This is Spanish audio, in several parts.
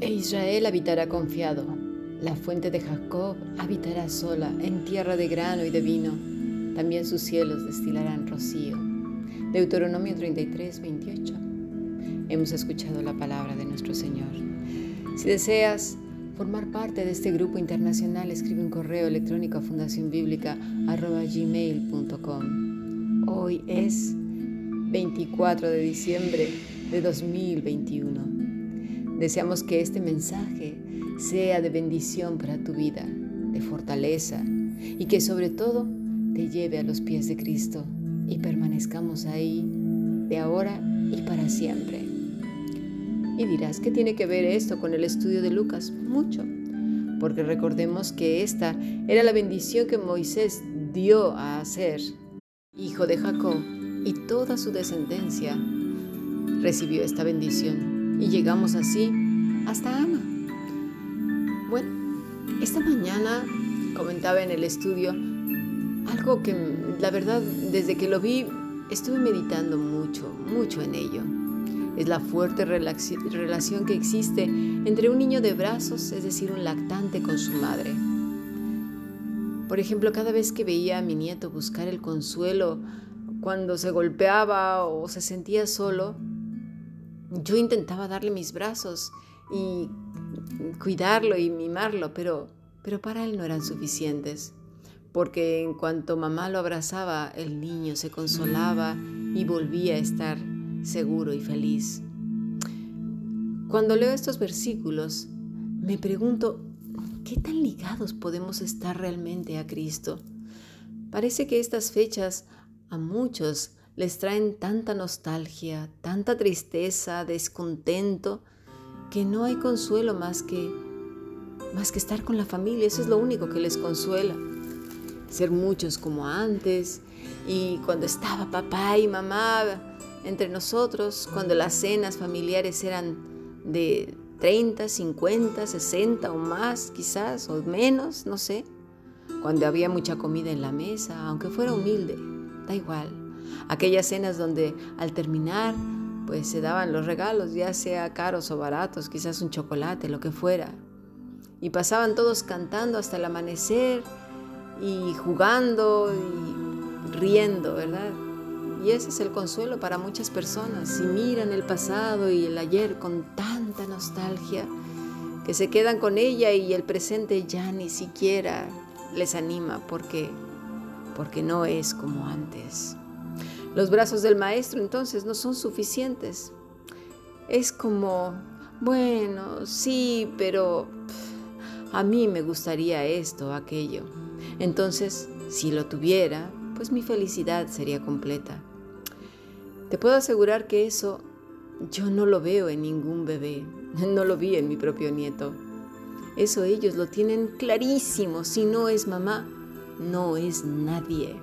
E Israel habitará confiado. La fuente de Jacob habitará sola en tierra de grano y de vino. También sus cielos destilarán rocío. Deuteronomio 33, 28. Hemos escuchado la palabra de nuestro Señor. Si deseas formar parte de este grupo internacional, escribe un correo electrónico a fundacionbiblica.gmail.com. Hoy es 24 de diciembre de 2021. Deseamos que este mensaje sea de bendición para tu vida, de fortaleza y que sobre todo te lleve a los pies de Cristo y permanezcamos ahí de ahora y para siempre. Y dirás, ¿qué tiene que ver esto con el estudio de Lucas? Mucho, porque recordemos que esta era la bendición que Moisés dio a hacer, hijo de Jacob, y toda su descendencia recibió esta bendición. Y llegamos así hasta Ana. Bueno, esta mañana comentaba en el estudio algo que la verdad desde que lo vi estuve meditando mucho, mucho en ello. Es la fuerte relación que existe entre un niño de brazos, es decir, un lactante con su madre. Por ejemplo, cada vez que veía a mi nieto buscar el consuelo cuando se golpeaba o se sentía solo, yo intentaba darle mis brazos y cuidarlo y mimarlo, pero, pero para él no eran suficientes, porque en cuanto mamá lo abrazaba, el niño se consolaba y volvía a estar seguro y feliz. Cuando leo estos versículos, me pregunto, ¿qué tan ligados podemos estar realmente a Cristo? Parece que estas fechas a muchos les traen tanta nostalgia, tanta tristeza, descontento, que no hay consuelo más que más que estar con la familia, eso es lo único que les consuela. Ser muchos como antes y cuando estaba papá y mamá entre nosotros, cuando las cenas familiares eran de 30, 50, 60 o más quizás, o menos, no sé. Cuando había mucha comida en la mesa, aunque fuera humilde, da igual. Aquellas cenas donde al terminar pues se daban los regalos, ya sea caros o baratos, quizás un chocolate, lo que fuera. Y pasaban todos cantando hasta el amanecer y jugando y riendo, ¿verdad? Y ese es el consuelo para muchas personas. Si miran el pasado y el ayer con tanta nostalgia, que se quedan con ella y el presente ya ni siquiera les anima porque porque no es como antes. Los brazos del maestro entonces no son suficientes. Es como, bueno, sí, pero a mí me gustaría esto, aquello. Entonces, si lo tuviera, pues mi felicidad sería completa. Te puedo asegurar que eso yo no lo veo en ningún bebé, no lo vi en mi propio nieto. Eso ellos lo tienen clarísimo, si no es mamá, no es nadie.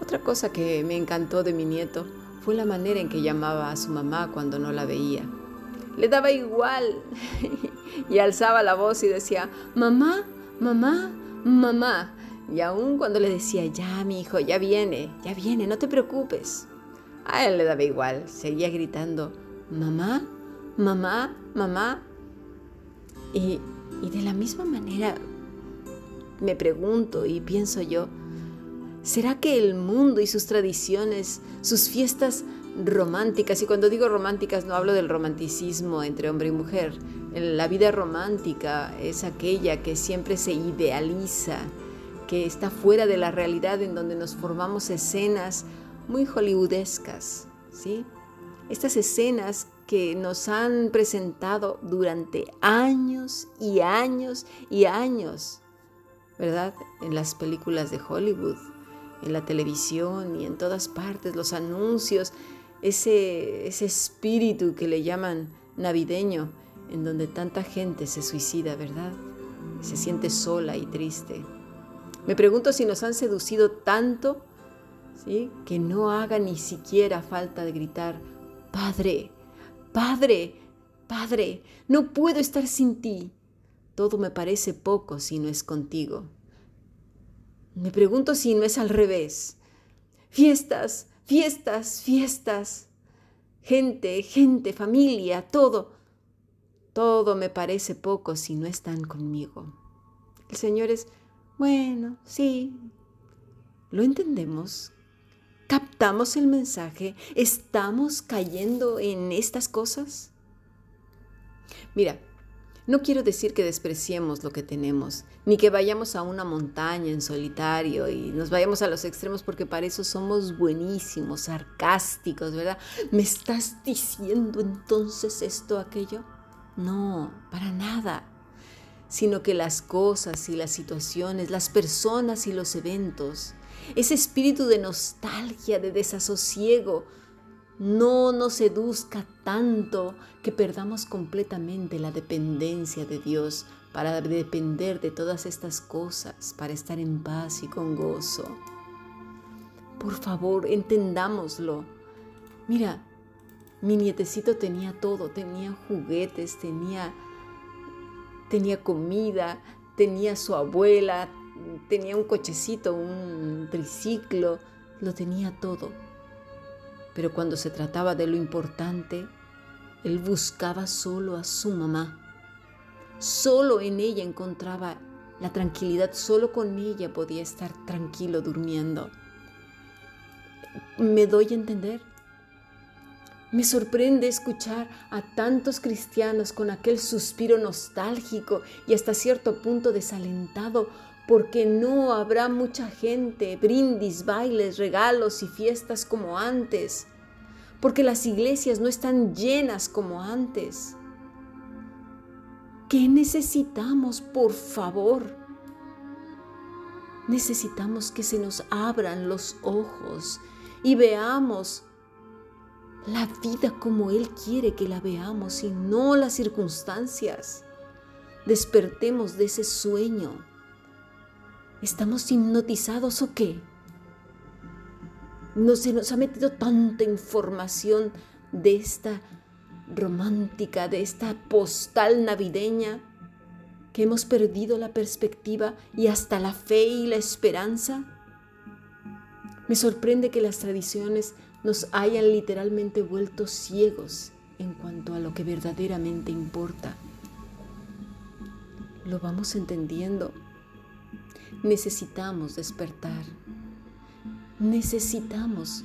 Otra cosa que me encantó de mi nieto fue la manera en que llamaba a su mamá cuando no la veía. Le daba igual y alzaba la voz y decía, mamá, mamá, mamá. Y aún cuando le decía, ya, mi hijo, ya viene, ya viene, no te preocupes. A él le daba igual, seguía gritando, mamá, mamá, mamá. Y, y de la misma manera me pregunto y pienso yo, ¿será que el mundo y sus tradiciones, sus fiestas románticas, y cuando digo románticas no hablo del romanticismo entre hombre y mujer, la vida romántica es aquella que siempre se idealiza, que está fuera de la realidad en donde nos formamos escenas muy hollywoodescas, ¿sí? Estas escenas que nos han presentado durante años y años y años ¿verdad? En las películas de Hollywood, en la televisión y en todas partes, los anuncios, ese, ese espíritu que le llaman navideño, en donde tanta gente se suicida, ¿verdad? Se siente sola y triste. Me pregunto si nos han seducido tanto, ¿sí? Que no haga ni siquiera falta de gritar, Padre, Padre, Padre, no puedo estar sin ti. Todo me parece poco si no es contigo. Me pregunto si no es al revés. Fiestas, fiestas, fiestas. Gente, gente, familia, todo. todo me parece poco si no están conmigo. El Señor es, bueno, sí, ¿lo entendemos? ¿Captamos el mensaje? ¿Estamos cayendo en estas cosas? Mira, no quiero decir que despreciemos lo que tenemos, ni que vayamos a una montaña en solitario y nos vayamos a los extremos porque para eso somos buenísimos, sarcásticos, ¿verdad? ¿Me estás diciendo entonces esto, aquello? No, para nada. Sino que las cosas y las situaciones, las personas y los eventos, ese espíritu de nostalgia, de desasosiego, no nos seduzca tanto que perdamos completamente la dependencia de Dios para depender de todas estas cosas, para estar en paz y con gozo. Por favor, entendámoslo. Mira, mi nietecito tenía todo, tenía juguetes, tenía, tenía comida, tenía su abuela, tenía un cochecito, un triciclo, lo tenía todo pero cuando se trataba de lo importante, él buscaba solo a su mamá. Solo en ella encontraba la tranquilidad, solo con ella podía estar tranquilo durmiendo. ¿Me doy a entender? Me sorprende escuchar a tantos cristianos con aquel suspiro nostálgico y hasta cierto punto desalentado porque no habrá mucha gente, brindis, bailes, regalos y fiestas como antes, porque las iglesias no están llenas como antes. ¿Qué necesitamos, por favor? Necesitamos que se nos abran los ojos y veamos la vida como Él quiere que la veamos y no las circunstancias. Despertemos de ese sueño ¿Estamos hipnotizados o qué? No se nos ha metido tanta información de esta romántica, de esta postal navideña, que hemos perdido la perspectiva y hasta la fe y la esperanza. Me sorprende que las tradiciones nos hayan literalmente vuelto ciegos en cuanto a lo que verdaderamente importa. Lo vamos entendiendo necesitamos despertar. Necesitamos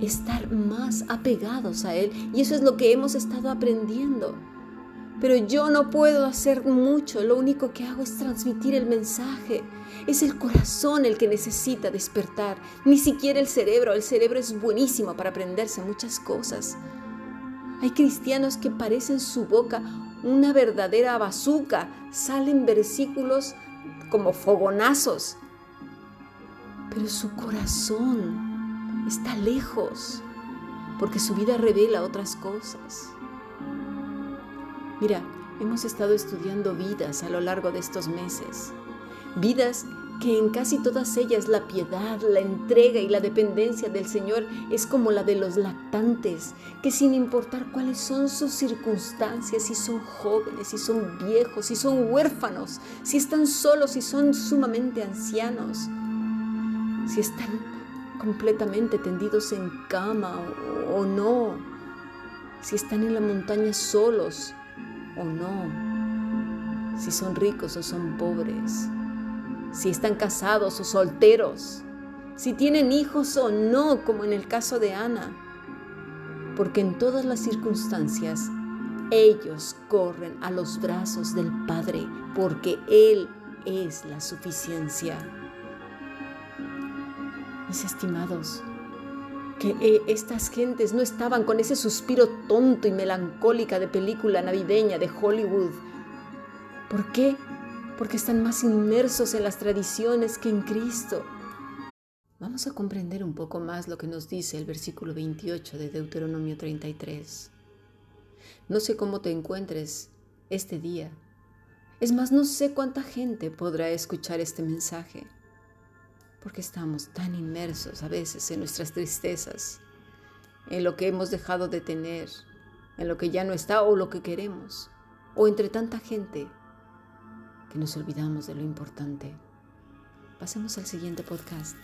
estar más apegados a Él. Y eso es lo que hemos estado aprendiendo. Pero yo no puedo hacer mucho, lo único que hago es transmitir el mensaje. Es el corazón el que necesita despertar, ni siquiera el cerebro. El cerebro es buenísimo para aprenderse muchas cosas. Hay cristianos que parecen su boca una verdadera bazuca. Salen versículos como fogonazos, pero su corazón está lejos porque su vida revela otras cosas. Mira, hemos estado estudiando vidas a lo largo de estos meses, vidas que en casi todas ellas la piedad, la entrega y la dependencia del Señor es como la de los lactantes, que sin importar cuáles son sus circunstancias, si son jóvenes, si son viejos, si son huérfanos, si están solos, si son sumamente ancianos, si están completamente tendidos en cama o, o no, si están en la montaña solos o no, si son ricos o son pobres si están casados o solteros, si tienen hijos o no, como en el caso de Ana, porque en todas las circunstancias ellos corren a los brazos del Padre, porque Él es la suficiencia. Mis estimados, que eh, estas gentes no estaban con ese suspiro tonto y melancólica de película navideña de Hollywood. ¿Por qué? Porque están más inmersos en las tradiciones que en Cristo. Vamos a comprender un poco más lo que nos dice el versículo 28 de Deuteronomio 33. No sé cómo te encuentres este día. Es más, no sé cuánta gente podrá escuchar este mensaje, porque estamos tan inmersos a veces en nuestras tristezas, en lo que hemos dejado de tener, en lo que ya no está o lo que queremos, o entre tanta gente que nos olvidamos de lo importante. Pasemos al siguiente podcast.